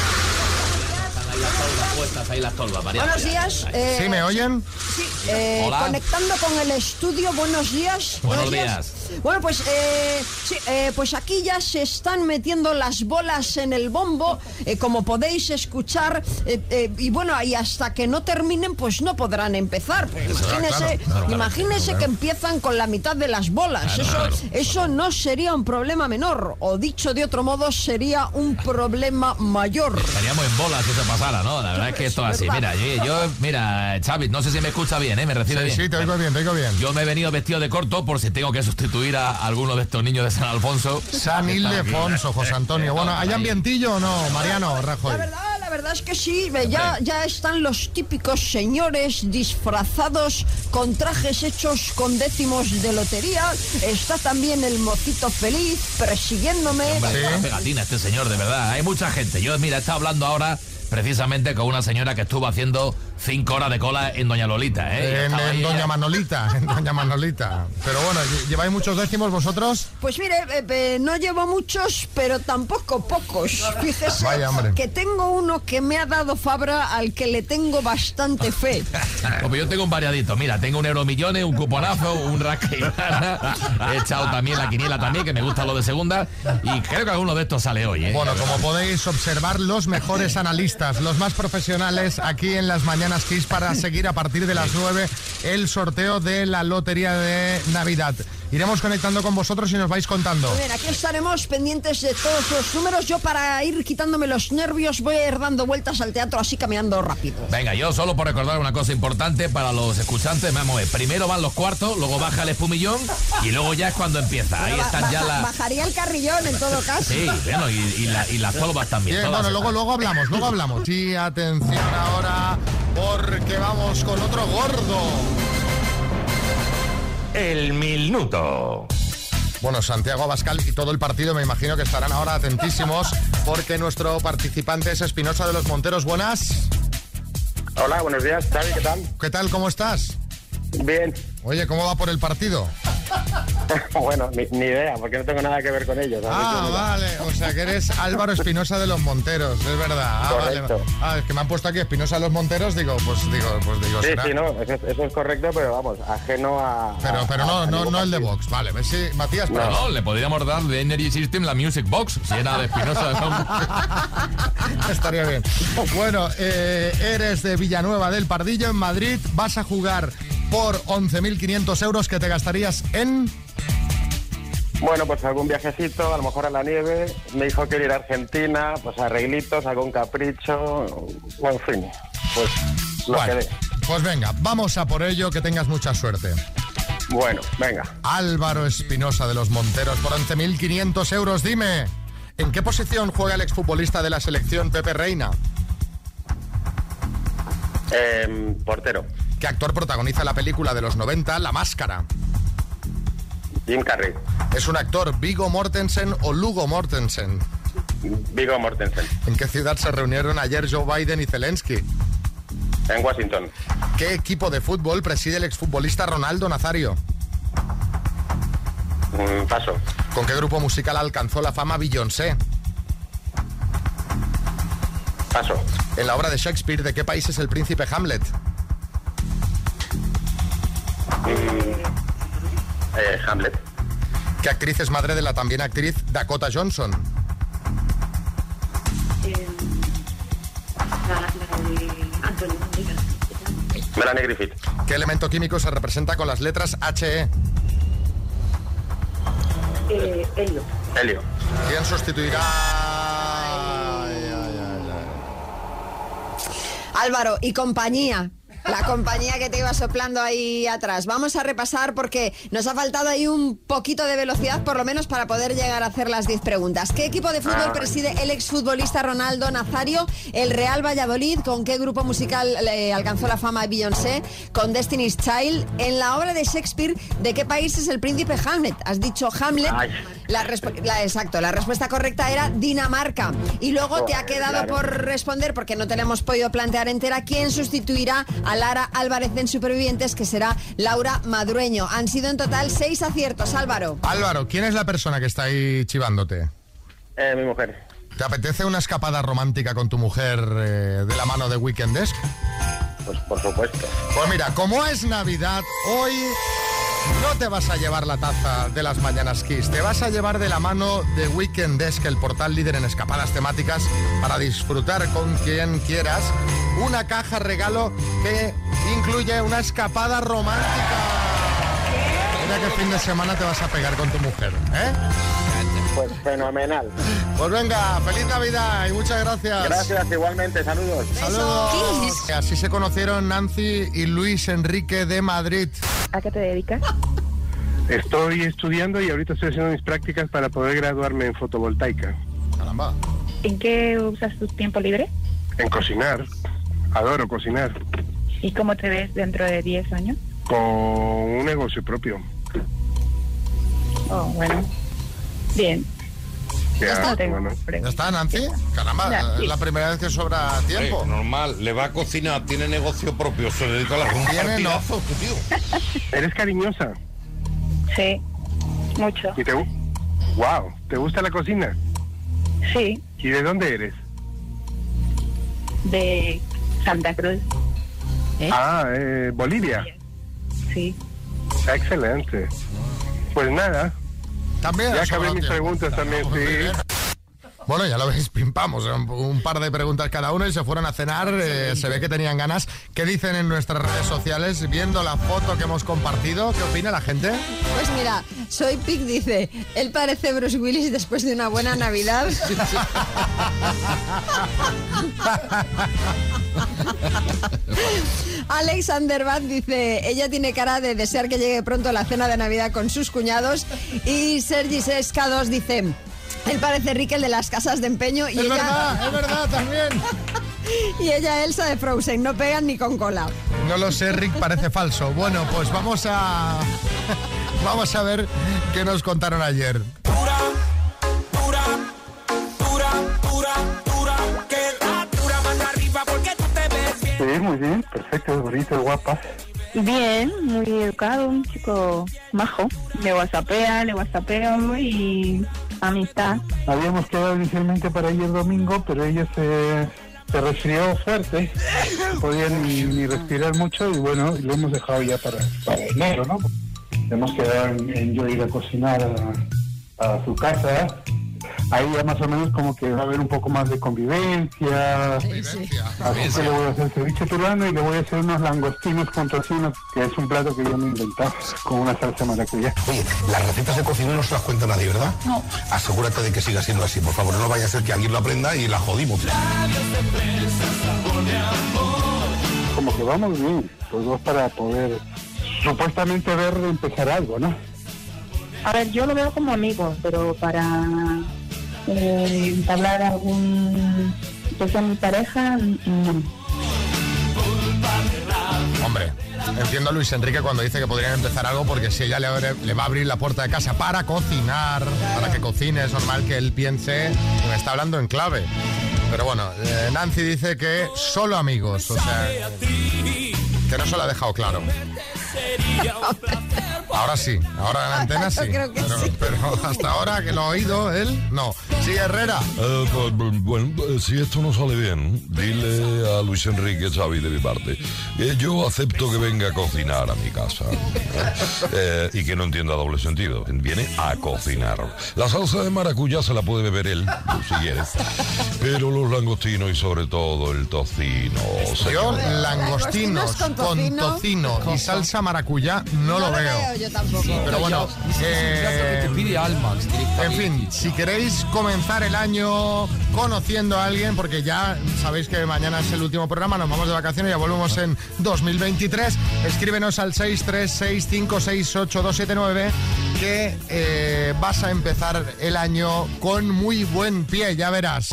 Están ahí las tolvas puestas, ahí las tolvas, María. Buenos días. eh, ¿Sí me oyen? Sí, eh, Hola. conectando con el estudio, buenos días. Buenos días. Bueno, pues eh, sí, eh, pues aquí ya se están metiendo las bolas en el bombo, eh, como podéis escuchar, eh, eh, y bueno, y hasta que no terminen, pues no podrán empezar. Pues imagínese, claro, claro, imagínese claro. que empiezan con la mitad de las bolas. Claro, eso, claro. eso no sería un problema menor, o dicho de otro modo, sería un problema mayor. Estaríamos en bolas si eso pasara, ¿no? La verdad es que esto es así. Mira, yo, yo- mira, Xavi, no sé si me escucha bien, ¿eh? Me recibe Sí, bien. sí, te oigo bien, te oigo bien. Yo me he venido vestido de corto por si tengo que sustituir a alguno de estos niños de San Alfonso. San. Ildefonso, José Antonio. Bueno, ¿hay ambientillo o no, Mariano Rajoy? La verdad, la verdad es que sí, ya, ya están los típicos señores disfrazados con trajes hechos con décimos de lotería. Está también el mocito feliz persiguiéndome. Hombre, una pegatina este señor, de verdad. Hay mucha gente. Yo, mira, está hablando ahora precisamente con una señora que estuvo haciendo cinco horas de cola en Doña Lolita, ¿eh? En, en Doña ¿eh? Manolita, en [LAUGHS] Doña Manolita. Pero bueno, ¿lle- ¿lleváis muchos décimos vosotros? Pues mire, eh, eh, no llevo muchos, pero tampoco pocos. Fíjese Vaya, que tengo uno que me ha dado Fabra al que le tengo bastante fe. [LAUGHS] Pues yo tengo un variadito. Mira, tengo un euromillones, un cuponazo, un rasca y gana. He echado también la quiniela también, que me gusta lo de segunda. Y creo que alguno de estos sale hoy, ¿eh? Bueno, como podéis observar, los mejores analistas, los más profesionales aquí en las Mañanas Para seguir a partir de las 9 el sorteo de la Lotería de Navidad. Iremos conectando con vosotros y nos vais contando. Muy bien, aquí estaremos pendientes de todos los números. Yo para ir quitándome los nervios voy a ir dando vueltas al teatro así caminando rápido. Venga, yo solo por recordar una cosa importante para los escuchantes, vamos ver. Primero van los cuartos, luego baja el espumillón y luego ya es cuando empieza. Ahí están ya las... Bajaría el carrillón en todo caso. Sí, bueno, y, y la- y las tolvas también. Bien, bueno, luego, luego hablamos, luego hablamos. Sí, atención ahora, porque vamos con otro gordo. El minuto. Bueno, Santiago Abascal y todo el partido me imagino que estarán ahora atentísimos porque nuestro participante es Espinosa de los Monteros. Buenas. Hola, buenos días, Xavi, ¿qué tal? ¿Qué tal? ¿Cómo estás? Bien. Oye, ¿cómo va por el partido? [LAUGHS] bueno, ni, ni idea, porque no tengo nada que ver con ellos. Ah, vale. O sea que eres Álvaro Espinosa de los Monteros, es verdad. Ah, vale. Correcto. Ah, es que me han puesto aquí Espinosa de los Monteros, digo, pues digo, pues digo, Sí, será. sí, no, eso, es- eso es correcto, pero vamos, ajeno a... Pero, pero a- no, a no, no el de. Vox. Vale, pues sí, Matías, Pero no, le podríamos dar de Energy System la Music Box, si era de Espinosa. ¿no? [LAUGHS] Estaría bien. Bueno, eh, eres de Villanueva del Pardillo, en Madrid. Vas a jugar por 11.500 euros que te gastarías en... Bueno, pues algún viajecito, a lo mejor a la nieve. Me dijo que ir a Argentina, pues arreglitos, algún capricho, o en fin, pues lo Bueno, que dé. pues venga, vamos a por ello, que tengas mucha suerte. Bueno, venga. Álvaro Espinosa de los Monteros por 11.500 euros. Dime, ¿en qué posición juega el exfutbolista de la selección Pepe Reina? Em, portero, ¿Qué actor protagoniza la película de los 90, La Máscara? Jim Carrey, ¿Es un actor Vigo Mortensen o Lugo Mortensen? Vigo Mortensen, ¿En qué ciudad se reunieron ayer Joe Biden y Zelensky? en Washington. ¿Qué equipo de fútbol preside el exfutbolista Ronaldo Nazario? Mm, paso, ¿Con qué grupo musical alcanzó la fama Beyoncé? paso. En la obra de Shakespeare, ¿de qué país es el príncipe Hamlet? Eh, Hamlet, ¿Qué actriz es madre de la también actriz Dakota Johnson? Melanie Griffith, ¿Qué elemento químico se representa con las letras HE? Helio. Helio, ¿Quién sustituirá? Álvaro y compañía. La compañía que te iba soplando ahí atrás. Vamos a repasar porque nos ha faltado ahí un poquito de velocidad, por lo menos para poder llegar a hacer las 10 preguntas. ¿Qué equipo de fútbol Ah. preside el exfutbolista Ronaldo Nazario? ¿El Real Valladolid? ¿Con qué grupo musical le alcanzó la fama Beyoncé? ¿Con Destiny's Child? En la obra de Shakespeare, ¿de qué país es el príncipe Hamlet? Has dicho Hamlet. La, la- exacto, la respuesta correcta era Dinamarca. Y luego te ha Joder, quedado por responder, porque no te la hemos podido plantear entera, quién sustituirá a Lara Álvarez en Supervivientes, que será Laura Madrueño. Han sido en total seis aciertos, Álvaro. Álvaro, ¿quién es la persona que está ahí chivándote? eh, mi mujer. ¿Te apetece una escapada romántica con tu mujer eh, de la mano de Weekend Desk? Pues por supuesto. Pues mira, como es Navidad, hoy no te vas a llevar la taza de las Mañanas Kiss, te vas a llevar de la mano de Weekend Desk, el portal líder en escapadas temáticas, para disfrutar con quien quieras una caja regalo que incluye una escapada romántica. Mira qué fin de semana te vas a pegar con tu mujer, ¿eh? Pues fenomenal. Pues venga, feliz Navidad y muchas gracias. Gracias, igualmente, saludos. Saludos. Así se conocieron Nancy y Luis Enrique de Madrid. ¿A qué te dedicas? Estoy estudiando y ahorita estoy haciendo mis prácticas para poder graduarme en fotovoltaica, Caramba. ¿En qué usas tu tiempo libre? en cocinar. Adoro cocinar. ¿Y cómo te ves dentro de 10 años? Con un negocio propio. Oh, bueno. Bien. Ya, está. bueno. ¿Ya está, Nancy? Caramba, Ya, sí. es la primera vez que sobra tiempo. normal, le va a cocinar, tiene negocio propio, se dedica a la Tiene, tío. ¿Eres cariñosa? Sí, mucho. ¿Y te Wow, ¿te gusta la cocina? Sí, ¿Y de dónde eres? de Santa Cruz. Ah, eh, Bolivia. Sí. Excelente. Pues nada. También Ya acabé mis preguntas también, sí. Bueno, ya lo veis, [LAUGHS] pimpamos, eh, un, un par de preguntas cada uno y se fueron a cenar, eh, se ve que tenían ganas. ¿Qué dicen en nuestras redes sociales viendo la foto que hemos compartido? ¿Qué opina la gente? Pues mira, soy Pic dice, él parece Bruce Willis después de una buena Navidad. [LAUGHS] Alexander Bad dice, ella tiene cara de desear que llegue pronto la cena de Navidad con sus cuñados. Y Sergi Sesca2 dice, [LAUGHS] él parece Rick el de las casas de empeño. Y Es ella... verdad, es verdad, también. [LAUGHS] y ella Elsa de Frozen, no pegan ni con cola. No lo sé, Rick, parece falso. Bueno, pues vamos a... [LAUGHS] Vamos a ver qué nos contaron ayer. dura, dura, dura, dura, que la dura más arriba porque tú te ves bien. Sí, muy bien, perfecto, bonito, guapa. Bien, muy educado, un chico majo. Le whatsappea, le whatsappeo y amistad. Habíamos quedado inicialmente para ir el domingo, pero ella se, se resfrió fuerte. Podía ni, respirar mucho y bueno, lo hemos dejado ya para, para enero, ¿no? Hemos quedado en, yo ir a cocinar a su casa. Ahí ya más o menos como que va a haber un poco más de convivencia. Así que le voy a hacer ceviche peruano y le voy a hacer unos langostinos con tocino, que es un plato que yo me he inventado con una salsa maracuyá. Oye, las recetas de cocina no se las cuenta nadie, ¿verdad? No. Asegúrate de que siga siendo así, por favor. No vaya a ser que alguien lo aprenda y la jodimos. Como que vamos bien, los dos para poder supuestamente ver empezar algo, ¿no? A ver, yo lo veo como amigo, pero para eh, entablar algún... que sea mi pareja, no. Hombre, entiendo a Luis Enrique cuando dice que podrían empezar algo porque si ella le, abre- le va a abrir la puerta de casa para cocinar, para que cocine, es normal que él piense que me está hablando en clave. Pero bueno, eh, Nancy dice que solo amigos, o sea, que no se lo ha dejado claro. [LAUGHS] Ahora sí, ahora en la antena [LAUGHS] sí. Yo creo que pero, sí. pero hasta ahora que lo ha oído él, no. Sigue Herrera. Eh, pues, bueno, eh, si esto no sale bien, dile a Luis Enrique Xavi de mi parte. que yo acepto que venga a cocinar a mi casa. Eh, y que no entienda doble sentido. Viene a cocinar. La salsa de maracuyá se la puede beber él, si quiere. Pero los langostinos y sobre todo el tocino. Yo señora. langostinos con tocino, y salsa maracuyá no, lo veo. Yo tampoco. Pero bueno, eh, te pide alma. en fin, si queréis comenzar el año conociendo a alguien, porque ya sabéis que mañana es el último programa, nos vamos de vacaciones y ya volvemos en 2023, escríbenos al 636568279 que eh, vas a empezar el año con muy buen pie, ya verás.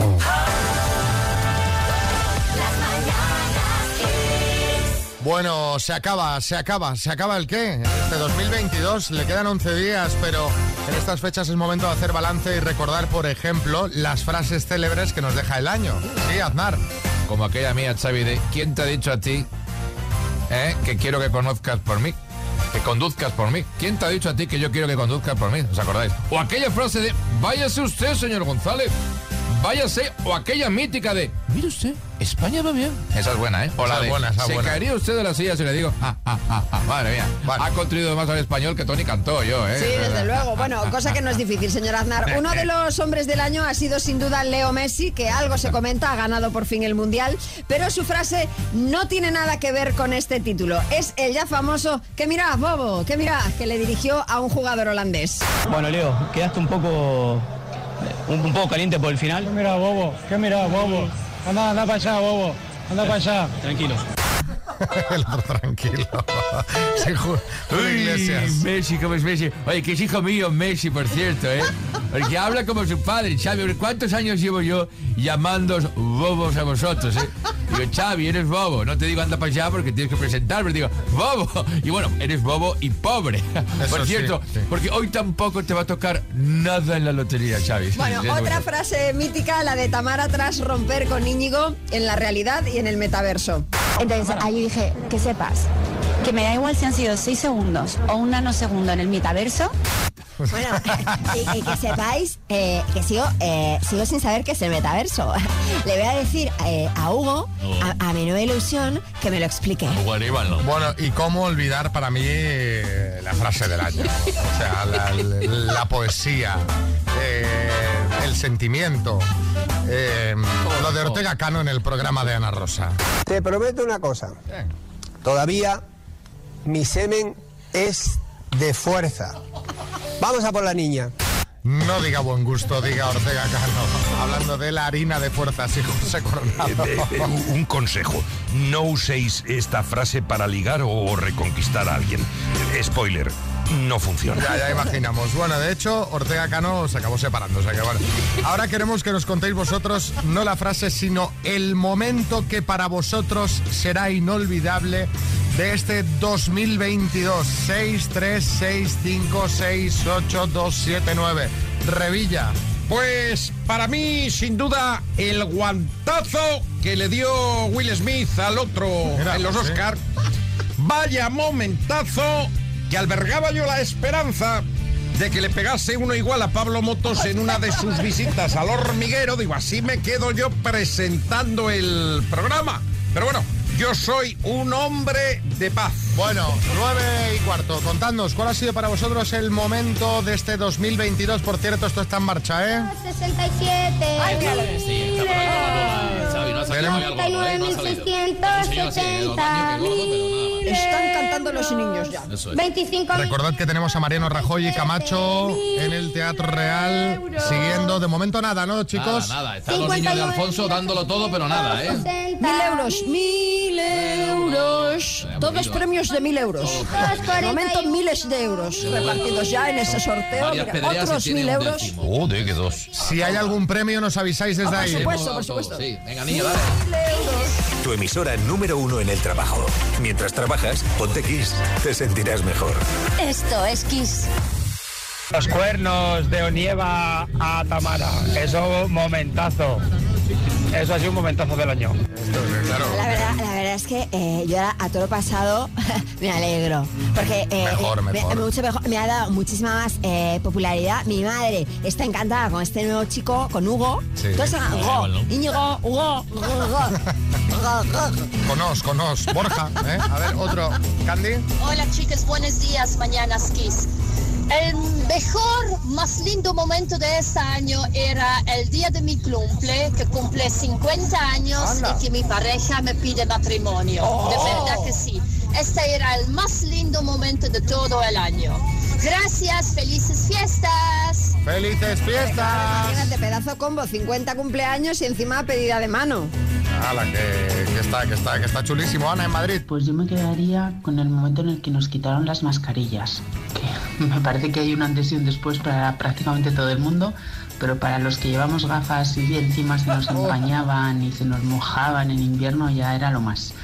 Bueno, se acaba, se acaba, se acaba el qué? Este 2022 le quedan 11 días, pero en estas fechas es momento de hacer balance y recordar, por ejemplo, las frases célebres que nos deja el año. Sí, Aznar. Como aquella mía, Xavi, de ¿quién te ha dicho a ti eh, que quiero que conozcas por mí? Que conduzcas por mí. ¿Quién te ha dicho a ti que yo quiero que conduzcas por mí? ¿Os acordáis? O aquella frase de váyase usted, señor González. Váyase. O aquella mítica de mire usted, España va bien. Esa es buena, ¿eh? O la Esa es de, buena, esa es se buena. caería usted de la silla si le digo, ah, ah, ah, ah, madre mía. Ha contribuido más al español que Tony cantó yo, ¿eh? Sí, desde luego. Bueno, cosa que no es difícil, señor Aznar. Uno de los hombres del año ha sido sin duda Leo Messi, que algo se comenta, ha ganado por fin el Mundial, pero su frase no tiene nada que ver con este título. Es el ya famoso que mirás, bobo, que mirás, que le dirigió a un jugador holandés. Bueno, Leo, quedaste un poco un, un poco caliente por el final. ¿Qué mira, bobo? ¿Qué mira, bobo? Anda, anda para allá, bobo. Anda para allá. Tranquilo. [LAUGHS] El otro tranquilo. [LAUGHS] Uy. Messi, ¿cómo es Messi? Oye, que es hijo mío Messi, por cierto, ¿eh? Porque habla como su padre, Xavi. ¿Cuántos años llevo yo llamándoos bobos a vosotros, eh? Digo, Xavi, eres bobo. No te digo anda para allá porque tienes que presentar, pero digo, bobo. Y bueno, eres bobo y pobre. [LAUGHS] por cierto, sí. porque hoy tampoco te va a tocar nada en la lotería, Xavi. Bueno, Sí, otra bueno. frase mítica, la de Tamara tras romper con Íñigo en la realidad y en el metaverso. Entonces ahí dije, que sepas, que me da igual si han sido seis segundos o un nanosegundo en el metaverso. Bueno, y, y que sepáis eh, que sigo, eh, sigo sin saber qué es el metaverso. [LAUGHS] Le voy a decir eh, a Hugo, a, a menuda ilusión, que me lo explique. Bueno, y cómo olvidar para mí eh, la frase del año. O sea, la, la poesía, eh, el sentimiento. eh, lo de Ortega Cano en el programa de Ana Rosa. Te prometo una cosa. Todavía mi semen es de fuerza. Vamos a por la niña. No diga buen gusto, diga Ortega Cano. Hablando de la harina de fuerza, sí, José Coronado. Eh, eh, un- un consejo, no uséis esta frase para ligar o reconquistar a alguien. Eh, Spoiler, no funciona. Ya, ya imaginamos. Bueno, de hecho, Ortega Cano se acabó separando. o sea que bueno. Ahora queremos que nos contéis vosotros, no la frase, sino el momento que para vosotros será inolvidable de este 2022. 636568279. Revilla. Pues para mí, sin duda, el guantazo que le dio Will Smith al otro en los sí. Oscar. Vaya momentazo que albergaba yo la esperanza de que le pegase uno igual a Pablo Motos en una de sus visitas al hormiguero. Digo, así me quedo yo presentando el programa. Pero bueno, yo soy un hombre de paz. Bueno, nueve y cuarto. Contadnos, ¿cuál ha sido para vosotros el momento de este 2022? Por cierto, esto está en marcha, ¿eh? 67. ¡Ay, están cantando los niños ya. Eso es. 25 Recordad que tenemos a Mariano Rajoy y Camacho en el Teatro Real siguiendo. De momento nada, ¿no, chicos? Nada, nada. Están los niños de Alfonso dándolo todo, pero nada, ¿eh? Mil euros, mil euros. Todos premios de mil euros. De momento miles de euros repartidos ya en ese sorteo. Mira, otros mil euros. Joder, que dos. Si hay algún premio, nos avisáis desde Ah, por ahí. supuesto, Hemos por supuesto. Sí, venga, niño, dale. Tu emisora número uno en el trabajo. Mientras trabajas, ponte Kiss. Te sentirás mejor. Esto es Kiss. Los cuernos de Onieva a Tamara. Eso, momentazo. Eso ha sido un momentazo del año. La verdad, la verdad es que eh, yo ahora a todo lo pasado [LAUGHS] me alegro. Porque eh, Mejor, me- mucho mejor- me ha dado muchísima más eh, popularidad. Mi madre está encantada con este nuevo chico, con Hugo. Sí. Entonces, Hugo, Hugo, ¿no? Íñigo, Hugo, Hugo, Hugo. Conos, conos. Borja, ¿eh? A ver, otro. Candy. Hola chicas, buenos días, mañanas Kiss. El mejor, más lindo momento de este año era el día de mi cumple, que cumple 50 años Anda. y que mi pareja me pide matrimonio. De verdad que sí. Este era el más lindo momento de todo el año. Gracias, felices fiestas. ¡Felices fiestas! Fíjate, pedazo combo, 50 cumpleaños y encima pedida de mano. Hala, que, que está, que está, que está chulísimo. Ana, en Madrid. Pues yo me quedaría con el momento en el que nos quitaron las mascarillas. Que [LAUGHS] me parece que hay un antes y un después para prácticamente todo el mundo, pero para los que llevamos gafas y encima se nos [LAUGHS] empañaban y se nos mojaban en invierno ya era lo más.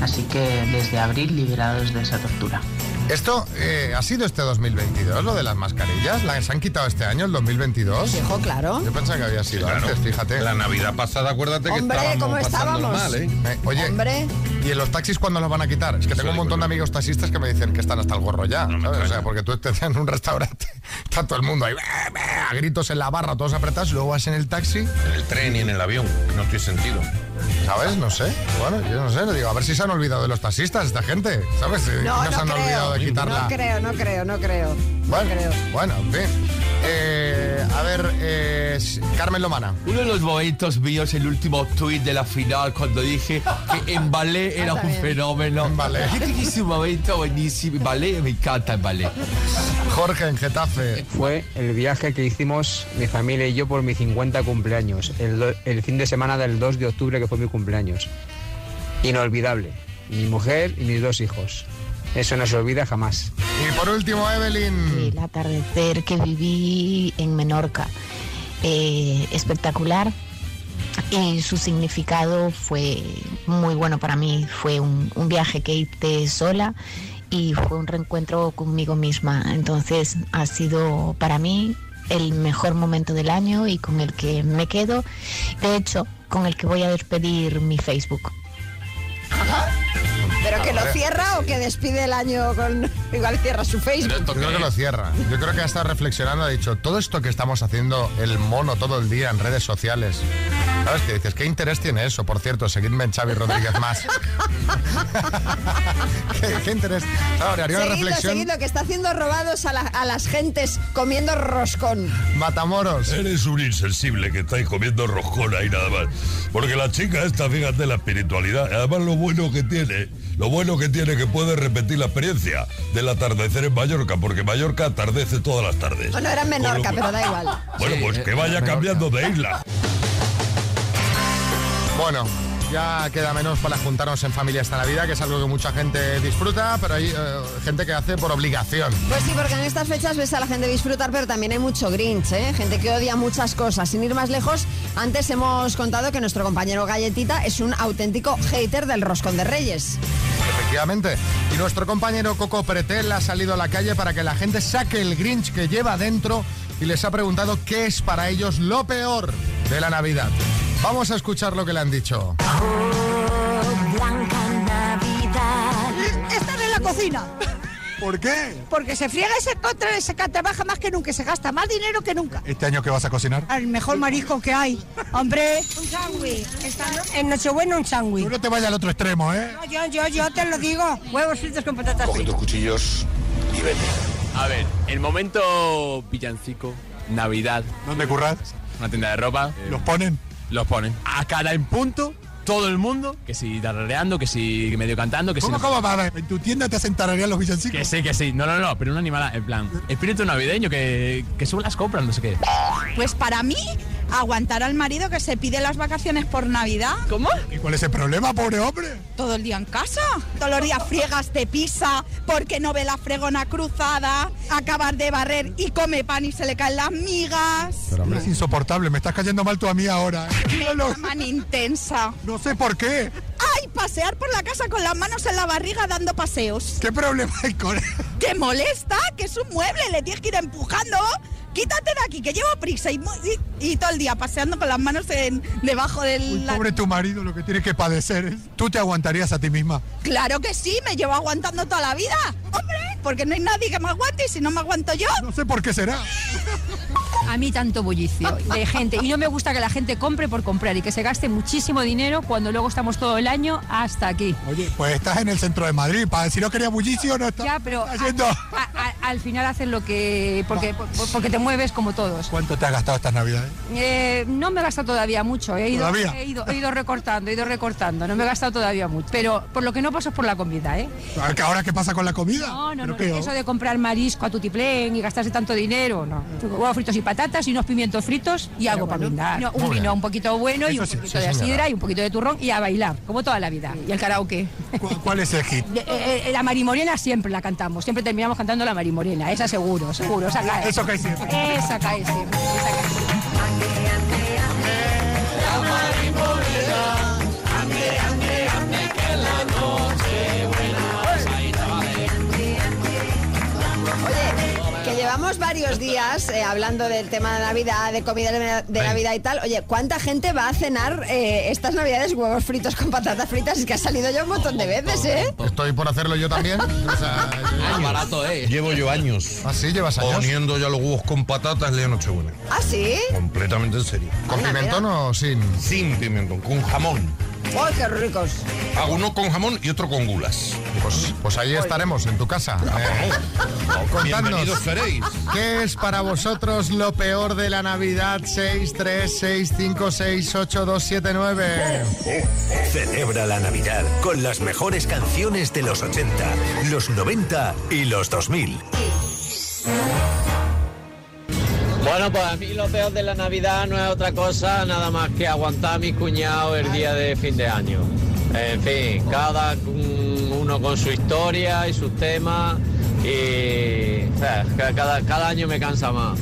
Así que desde abril liberados de esa tortura. Esto eh, ha sido este 2022, lo de las mascarillas. ¿Las han quitado este año, el 2022? Dijo, claro. Yo pensaba que había sido Claro. antes, fíjate. La Navidad pasada, acuérdate que Hombre, estábamos ¿cómo estábamos? mal, ¿eh? Eh, oye, Hombre. ¿y en los taxis cuándo los van a quitar? Es que tengo un montón de amigos taxistas que me dicen que están hasta el gorro ya. ¿sabes? O sea, porque tú estás en un restaurante, [LAUGHS] está todo el mundo ahí, a gritos en la barra, todos apretados, y luego vas en el taxi. En el tren y en el avión, no tiene sentido. ¿Sabes? No sé. Bueno, yo no sé. Le digo, a ver si se han olvidado de los taxistas, esta gente. ¿Sabes? Si No, se no han creo. olvidado de quitarla. No creo, no creo, no creo. Bueno, bueno, en fin. Eh, a ver, eh, Carmen Lomana. Uno de los momentos míos, el último tuit de la final, cuando dije que en ballet era un fenómeno. En ballet. Yo que es un momento buenísimo. En ballet, me encanta el ballet. Jorge, en Getafe. Fue el viaje que hicimos mi familia y yo por mi 50 cumpleaños, el, do- el fin de semana del 2 de octubre que fue mi cumpleaños. Inolvidable. Mi mujer y mis dos hijos. Eso no se olvida jamás. Y por último, Evelyn. El atardecer que viví en Menorca. Eh, espectacular. Y su significado fue muy bueno para mí. Fue un, un viaje que hice sola y fue un reencuentro conmigo misma. Entonces ha sido para mí el mejor momento del año y con el que me quedo. De hecho, con el que voy a despedir mi Facebook. ¿Pero que lo cierra o que despide el año con... [LAUGHS] Igual cierra su Facebook? Yo creo que lo cierra. Yo creo que ha estado reflexionando, ha dicho, todo esto que estamos haciendo el mono todo el día en redes sociales. ¿Sabes qué dices? ¿Qué interés tiene eso? Por cierto, seguidme en Xavi Rodríguez más. [LAUGHS] ¿Qué, qué interés? Claro, haría una Seguidlo, reflexión. seguidlo, que está haciendo robados a, la- a las gentes comiendo roscón. Matamoros. Eres un insensible que estáis comiendo roscón ahí nada más. Porque la chica esta, fíjate la espiritualidad. Además lo bueno que tiene, lo bueno que tiene que puede repetir la experiencia del atardecer en Mallorca, porque Mallorca atardece todas las tardes. Bueno, era en Menorca, pero da igual. [LAUGHS] Bueno, pues que vaya cambiando de isla. Bueno, ya queda menos para juntarnos en familia esta Navidad, que es algo que mucha gente disfruta, pero hay eh, gente que hace por obligación. Pues sí, porque en estas fechas ves a la gente disfrutar, pero también hay mucho grinch, ¿eh? Gente que odia muchas cosas. Sin ir más lejos, antes hemos contado que nuestro compañero Galletita es un auténtico hater del roscón de Reyes. Efectivamente. Y nuestro compañero Coco Pretel ha salido a la calle para que la gente saque el Grinch que lleva dentro y les ha preguntado qué es para ellos lo peor de la Navidad. Vamos a escuchar lo que le han dicho. Blanca Navidad. Esta no la cocina. ¿Por qué? Porque se friega y se contra, se trabaja más que nunca, se gasta más dinero que nunca. ¿Este año qué vas a cocinar? El mejor marisco que hay. Hombre. Un sándwich. En Nochebuena un sándwich. Tú no te vayas al otro extremo, ¿eh? No, yo, yo, yo te lo digo. Huevos fritos con patatas Coge tus cuchillos y vete. A ver, el momento villancico, Navidad. ¿Dónde curras? Una tienda de ropa. ¿Los ponen? Los ponen. A cada en punto, todo el mundo, que si tarrareando, que si medio cantando, que si... ¿Cómo, no- cómo? ¿En tu tienda te hacen tararear los villancicos? Que sí, que sí. No, no, no, pero una animada, en plan, espíritu navideño, que, que suben las compras, no sé qué. Pues para mí, aguantar al marido que se pide las vacaciones por Navidad. ¿Cómo? ¿Y cuál es el problema, pobre hombre? Todo el día en casa. Todos los días friegas de pisa porque no ve la fregona cruzada. Acabar de barrer y come pan y se le caen las migas. Pero hombre, es insoportable, me estás cayendo mal tú a mí ahora. ¿eh? Me llaman intensa. No sé por qué. ¡Ay! Pasear por la casa con las manos en la barriga dando paseos. ¿Qué problema hay con él? ¡Que molesta! ¡Que es un mueble! Le tienes que ir empujando. Quítate de aquí, que llevo prisa y, y- y todo el día paseando con las manos en, debajo del... la- Pobre tu marido, lo que tiene que padecer. ¿eh? ¿Tú te aguantarías a ti misma? Claro que sí, me llevo aguantando toda la vida. Hombre, porque no hay nadie que me aguante y si no me aguanto yo. No sé por qué será. A mí tanto bullicio de gente. Y no me gusta que la gente compre por comprar y que se gaste muchísimo dinero cuando luego estamos todo el año hasta aquí. Oye, pues estás en el centro de Madrid. Para si no quería bullicio, no estás Ya, pero haciendo... a- a- al final hacen lo que... Porque, por- porque te mueves como todos. ¿Cuánto te has gastado estas navidades? Eh, no me he gastado todavía mucho. He ido, ¿Todavía? He, ido, he ido recortando, he ido recortando. No me he gastado todavía mucho. Pero por lo que no paso es por la comida, ¿eh? ¿Ahora qué pasa con la comida? No, no, ¿Pero no. Eso de comprar marisco a tutiplén y gastarse tanto dinero, no. Huevos fritos y patatas y unos pimientos fritos y algo para brindar. Un vino un poquito bueno y un sí, poquito sí, de señora. sidra y un poquito de turrón y a bailar, como toda la vida. Y el karaoke. ¿Cuál es el hit? De- eh, eh, la marimorena siempre la cantamos, siempre terminamos cantando la marimorena, esa seguro, seguro, esa cae. Eso cae siempre. Esa cae siempre. esa cae siempre. Oye, que llevamos varios días eh, hablando del tema de Navidad, de comida de, Navidad y tal. Oye, ¿cuánta gente va a cenar eh, estas Navidades huevos fritos con patatas fritas? Es que ha salido ya un montón de veces, ¿eh? Estoy por hacerlo yo también. O sea, [LAUGHS] Años. barato, ¿eh? Llevo yo años. ¿Ah, sí? ¿Llevas años? Poniendo ya los huevos con patatas de Nochebuena. ¿Ah, sí? Completamente en serio. ¿Con pimentón o sin? Sin pimentón, con jamón. ¡Oh, qué ricos! Hago uno con jamón y otro con gulas. Pues, pues ahí estaremos, en tu casa. Eh, contadnos, Bienvenidos seréis. ¿qué es para vosotros lo peor de la Navidad? 6, 3, 6, 5, 6, 8, 2, 7, 9. Celebra la Navidad con las mejores canciones de los 80, los 90 y los 2000. Bueno, pues a mí lo peor de la Navidad no es otra cosa nada más que aguantar a mi cuñado el día de fin de año. En fin, cada uno con su historia y sus temas y cada, cada año me cansa más.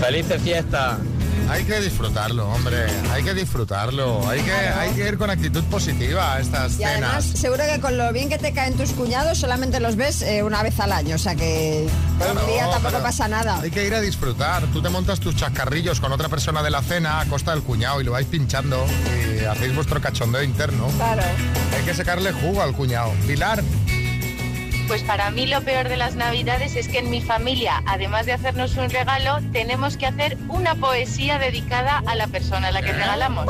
Felices fiestas. Hay que disfrutarlo, hombre. Hay que disfrutarlo. Hay que, hay que ir con actitud positiva a estas Y además, cenas. seguro que con lo bien que te caen tus cuñados, solamente los ves eh, una vez al año. O sea que por un día tampoco pasa nada. Hay que ir a disfrutar. Tú te montas tus chascarrillos con otra persona de la cena a costa del cuñado y lo vais pinchando y hacéis vuestro cachondeo interno. Claro. Hay que sacarle jugo al cuñado. Pilar. Pues para mí lo peor de las navidades es que en mi familia, además de hacernos un regalo, tenemos que hacer una poesía dedicada a la persona a la que regalamos.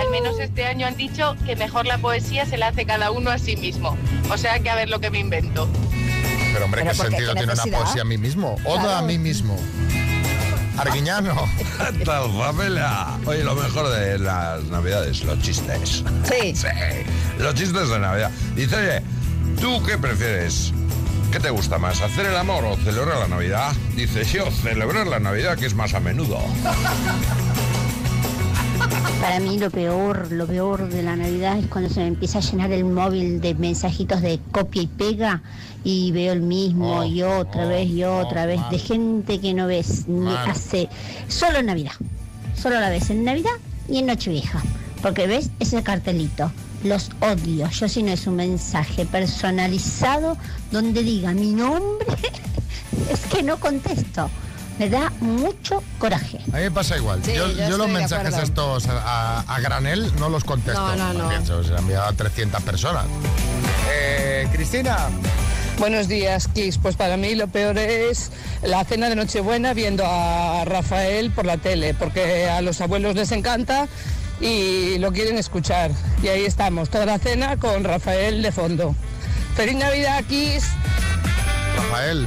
Al menos este año han dicho que mejor la poesía se la hace cada uno a sí mismo. O sea que a ver lo que me invento. Pero hombre, ¿qué sentido ¿Qué tiene una poesía a mí mismo? Oda Claro. a mí mismo. Arguiñano. [LAUGHS] Tal familia. Oye, lo mejor de las navidades, los chistes. [LAUGHS] Sí. Los chistes de Navidad. Dice, oye, ¿tú qué prefieres? ¿Qué te gusta más, hacer el amor o celebrar la Navidad? Dice, yo, celebrar la Navidad, que es más a menudo. Para mí lo peor, lo peor de la Navidad es cuando se me empieza a llenar el móvil de mensajitos de copia y pega y veo el mismo y otra vez y otra vez de gente que no ves ni Mal. hace solo en Navidad. Solo la ves en Navidad y en Nochevieja. Porque ves ese cartelito. Los odio. Yo si no es un mensaje personalizado donde diga mi nombre, [LAUGHS] es que no contesto. Me da mucho coraje. A mí me pasa igual. Sí, yo yo yo estoy los mensajes estos a, a granel no los contesto. No, no, no. Pienso, se han enviado a 300 personas. Eh, Eh, Cristina. Buenos días, Kiss. Pues para mí lo peor es la cena de Nochebuena viendo a Rafael por la tele, porque a los abuelos les encanta y lo quieren escuchar. Y ahí estamos, toda la cena con Rafael de fondo. ¡Feliz Navidad, Kiss! Rafael.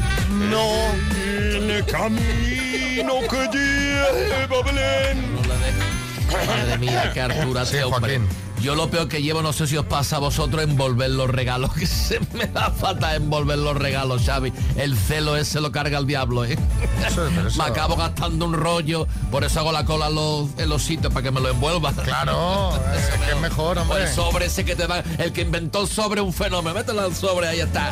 No tiene camino que lleve a Belén. Madre mía, qué Artura Sí, hombre. Joaquín. Yo lo peor que llevo, no sé si os pasa a vosotros, envolver los regalos. [LAUGHS] Que se me da falta envolver los regalos, Xavi. El celo ese lo carga el diablo, ¿eh? Eso, pero eso- [LAUGHS] Me acabo gastando un rollo, por eso hago la cola en los, en los sitios, para que me lo envuelva. Claro, [LAUGHS] es que es mejor, O hombre. el sobre ese que te da, el que inventó el sobre, un fenómeno. Mételo al sobre, ahí está.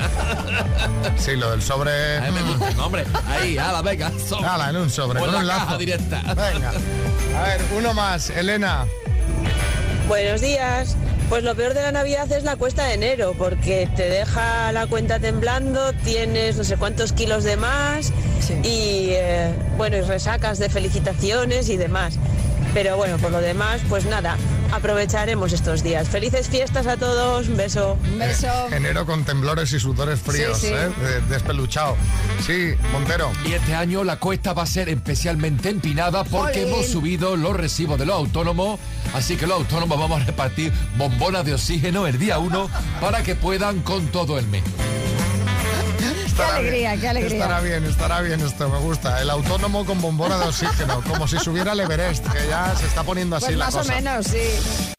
Sí, lo del sobre. Ahí me gusta, no, hombre. Ahí, ala, venga. Sobre. Ala, en un sobre, O en con un la lazo. caja directa. Venga. A ver, uno más, Elena. Buenos días. Pues lo peor de la Navidad es la cuesta de enero, porque te deja la cuenta temblando, tienes no sé cuántos kilos de más y eh, bueno, y resacas de felicitaciones y demás. Pero bueno, por lo demás, pues nada, aprovecharemos estos días. Felices fiestas a todos, un beso. Un beso. Enero con temblores y sudores fríos, Sí, sí. ¿eh? De- Despeluchado. Sí, Montero. Y este año la cuesta va a ser especialmente empinada porque ¡Jolín! hemos subido los recibos de los autónomos. Así que los autónomos vamos a repartir bombonas de oxígeno el día 1 para que puedan con todo el mes. Qué alegría, qué alegría. Estará bien, estará bien esto, me gusta. El autónomo con bombona de oxígeno, como si subiera el Everest, que ya se está poniendo así Pues la más cosa. o menos, sí.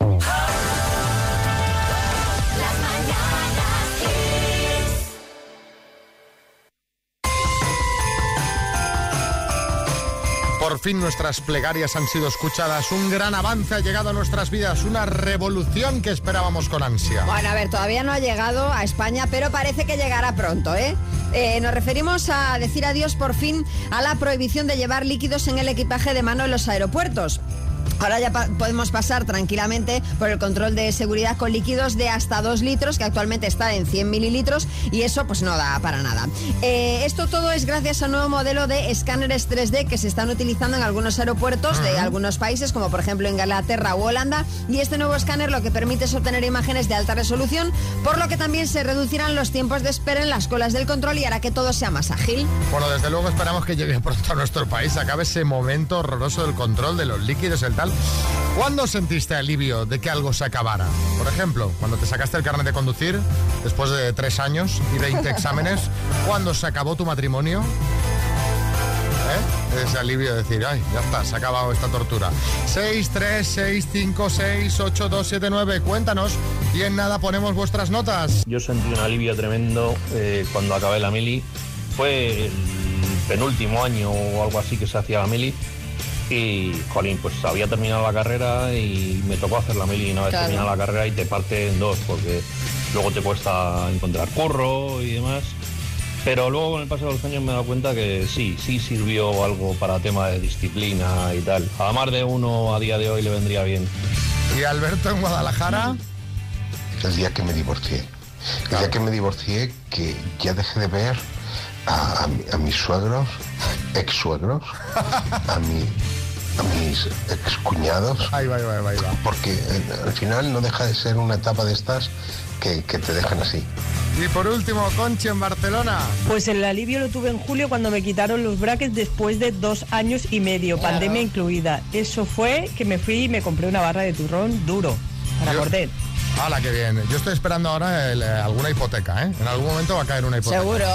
Por fin nuestras plegarias han sido escuchadas. Un gran avance ha llegado a nuestras vidas, una revolución que esperábamos con ansia. Bueno, a ver, todavía no ha llegado a España, pero parece que llegará pronto, ¿eh? Eh, nos referimos a decir adiós por fin a la prohibición de llevar líquidos en el equipaje de mano en los aeropuertos. Ahora ya pa- podemos pasar tranquilamente por el control de seguridad con líquidos de hasta 2 litros, que actualmente está en 100 mililitros, y eso pues no da para nada. Eh, esto todo es gracias al nuevo modelo de escáneres 3D que se están utilizando en algunos aeropuertos de algunos países, como por ejemplo Inglaterra o Holanda, y este nuevo escáner lo que permite es obtener imágenes de alta resolución, por lo que también se reducirán los tiempos de espera en las colas del control y hará que todo sea más ágil. Bueno, desde luego esperamos que llegue pronto a nuestro país, acabe ese momento horroroso del control de los líquidos, el tal. ¿Cuándo sentiste alivio de que algo se acabara? Por ejemplo, cuando te sacaste el carnet de conducir, después de tres años y 20 [LAUGHS] exámenes, ¿cuándo se acabó tu matrimonio? ¿Eh? Ese alivio de decir, ay, ya está, se ha acabado esta tortura. 6, 3, 6, 5, 6, 8, 2, 7, 9, cuéntanos. Y en nada ponemos vuestras notas. Yo sentí un alivio tremendo eh, cuando acabé la mili. Fue el penúltimo año o algo así que se hacía la mili. Y, jolín, pues había terminado la carrera y me tocó hacer la mili una vez Claro. terminada la carrera y te parte en dos porque luego te cuesta encontrar curro y demás. Pero luego con el paso de los años me he dado cuenta que sí, sí sirvió algo para tema de disciplina y tal. A más de uno a día de hoy le vendría bien. Y Alberto en Guadalajara. El día que me divorcié. El día que me divorcié, que ya dejé de ver a, a mi- a mis suegros, ex suegros, a, mi, a mis ex cuñados. Ahí va, ahí va, ahí va. Porque eh, al final no deja de ser una etapa de estas que, que te dejan así. Y por último, Conchi en Barcelona. Pues el alivio lo tuve en julio cuando me quitaron los brackets después de dos años y medio, Claro. pandemia incluida. Eso fue que me fui y me compré una barra de turrón duro para morder. ¡Hala, qué bien! Yo estoy esperando ahora el, eh, alguna hipoteca, ¿eh? En algún momento va a caer una hipoteca. Seguro.